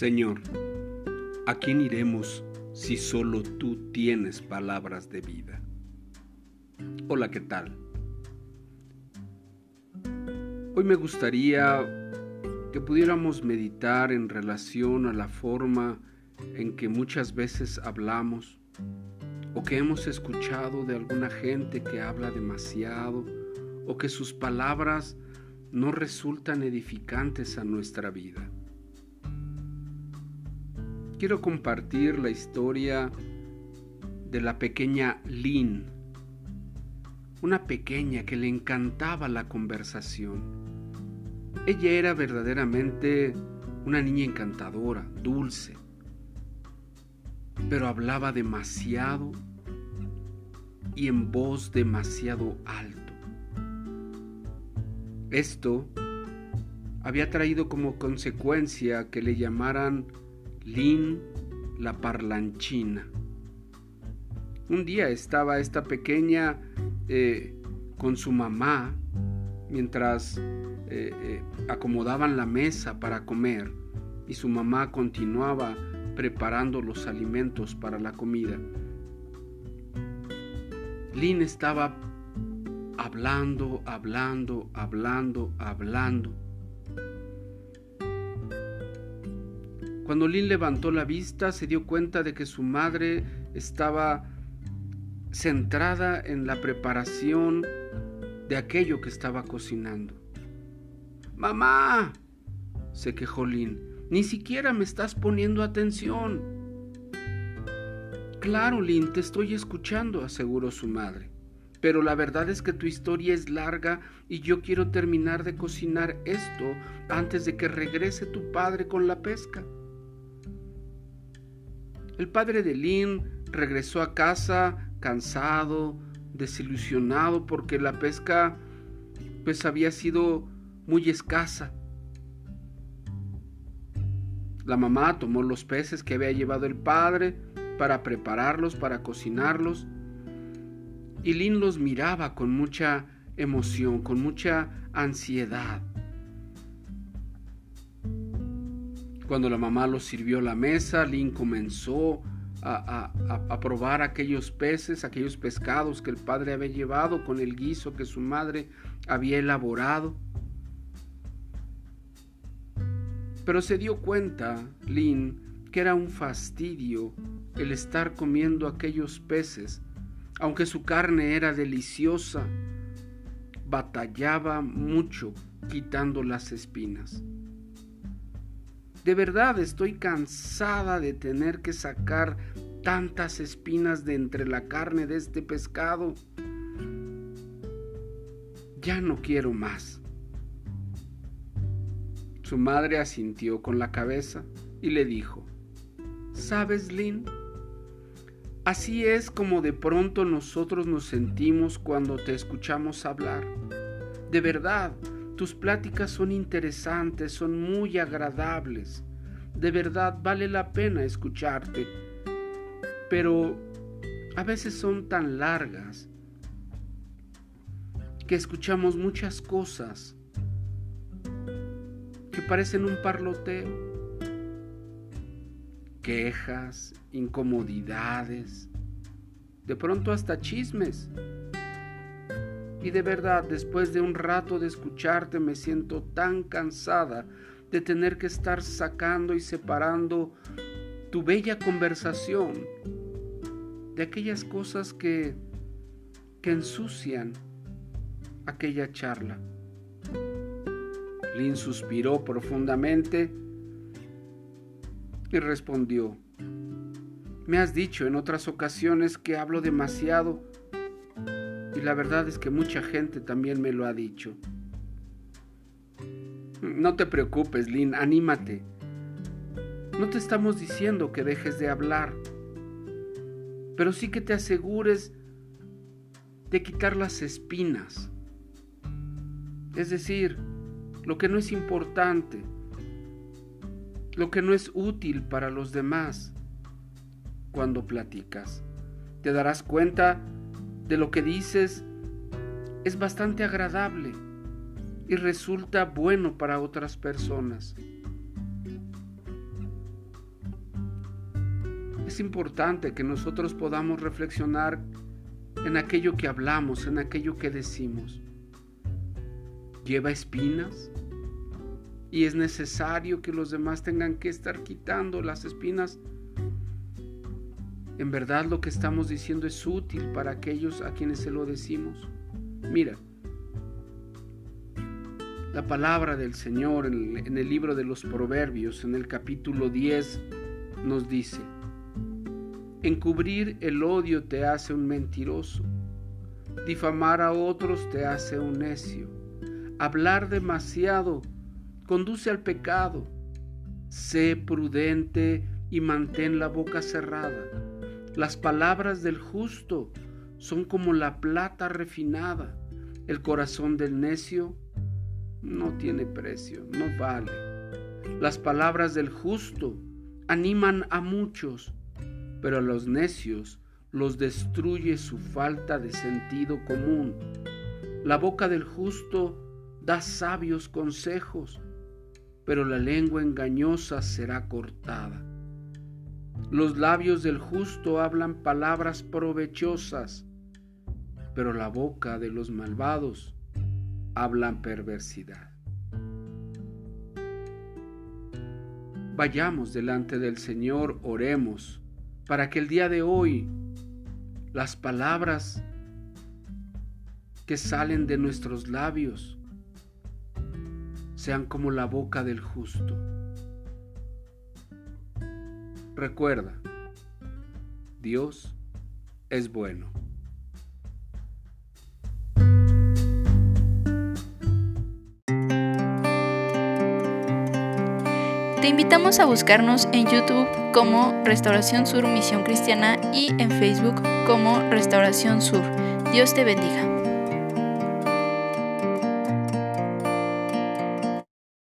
Señor, ¿a quién iremos si solo tú tienes palabras de vida? Hola, ¿qué tal? Hoy me gustaría que pudiéramos meditar en relación a la forma en que muchas veces hablamos o que hemos escuchado de alguna gente que habla demasiado o que sus palabras no resultan edificantes a nuestra vida quiero compartir la historia de la pequeña Lynn, una pequeña que le encantaba la conversación. Ella era verdaderamente una niña encantadora, dulce, pero hablaba demasiado y en voz demasiado alto. Esto había traído como consecuencia que le llamaran Lin la parlanchina. Un día estaba esta pequeña eh, con su mamá mientras eh, eh, acomodaban la mesa para comer y su mamá continuaba preparando los alimentos para la comida. Lin estaba hablando, hablando, hablando, hablando Cuando Lynn levantó la vista, se dio cuenta de que su madre estaba centrada en la preparación de aquello que estaba cocinando. Mamá, se quejó Lynn, ni siquiera me estás poniendo atención. Claro, Lynn, te estoy escuchando, aseguró su madre. Pero la verdad es que tu historia es larga y yo quiero terminar de cocinar esto antes de que regrese tu padre con la pesca. El padre de Lynn regresó a casa cansado, desilusionado porque la pesca pues había sido muy escasa. La mamá tomó los peces que había llevado el padre para prepararlos, para cocinarlos, y Lynn los miraba con mucha emoción, con mucha ansiedad. Cuando la mamá los sirvió a la mesa, Lynn comenzó a, a, probar aquellos peces, aquellos pescados que el padre había llevado con el guiso que su madre había elaborado. Pero se dio cuenta, Lynn, que era un fastidio el estar comiendo aquellos peces, aunque su carne era deliciosa, batallaba mucho quitando las espinas. De verdad estoy cansada de tener que sacar tantas espinas de entre la carne de este pescado. Ya no quiero más. Su madre asintió con la cabeza y le dijo, ¿sabes, Lynn? Así es como de pronto nosotros nos sentimos cuando te escuchamos hablar. De verdad, tus pláticas son interesantes, son muy agradables. De verdad vale la pena escucharte. Pero a veces son tan largas que escuchamos muchas cosas que parecen un parloteo. Quejas, incomodidades, de pronto hasta chismes. Y de verdad, después de un rato de escucharte, me siento tan cansada de tener que estar sacando y separando tu bella conversación de aquellas cosas que, que ensucian aquella charla. Lynn suspiró profundamente y respondió, me has dicho en otras ocasiones que hablo demasiado y la verdad es que mucha gente también me lo ha dicho. No te preocupes, Lynn, anímate. No te estamos diciendo que dejes de hablar, pero sí que te asegures de quitar las espinas. Es decir, lo que no es importante, lo que no es útil para los demás cuando platicas. Te darás cuenta de lo que dices es bastante agradable y resulta bueno para otras personas. es importante que nosotros podamos reflexionar en aquello que hablamos, en aquello que decimos. ¿Lleva espinas? Y es necesario que los demás tengan que estar quitando las espinas. En verdad lo que estamos diciendo es útil para aquellos a quienes se lo decimos. Mira, la palabra del Señor en el, libro de los Proverbios, en el capítulo 10, nos dice, encubrir el odio te hace un mentiroso, difamar a otros te hace un necio, hablar demasiado conduce al pecado, sé prudente y mantén la boca cerrada. Las palabras del justo son como la plata refinada, el corazón del necio no tiene precio, no vale. Las palabras del justo animan a muchos, pero a los necios los destruye su falta de sentido común. La boca del justo da sabios consejos, pero la lengua engañosa será cortada. Los labios del justo hablan palabras provechosas, pero la boca de los malvados hablan perversidad. Vayamos delante del Señor, oremos, para que el día de hoy las palabras que salen de nuestros labios sean como la boca del justo. Recuerda, Dios es bueno. Te invitamos a buscarnos en YouTube como Restauración Sur Misión Cristiana y en Facebook como Restauración Sur. Dios te bendiga.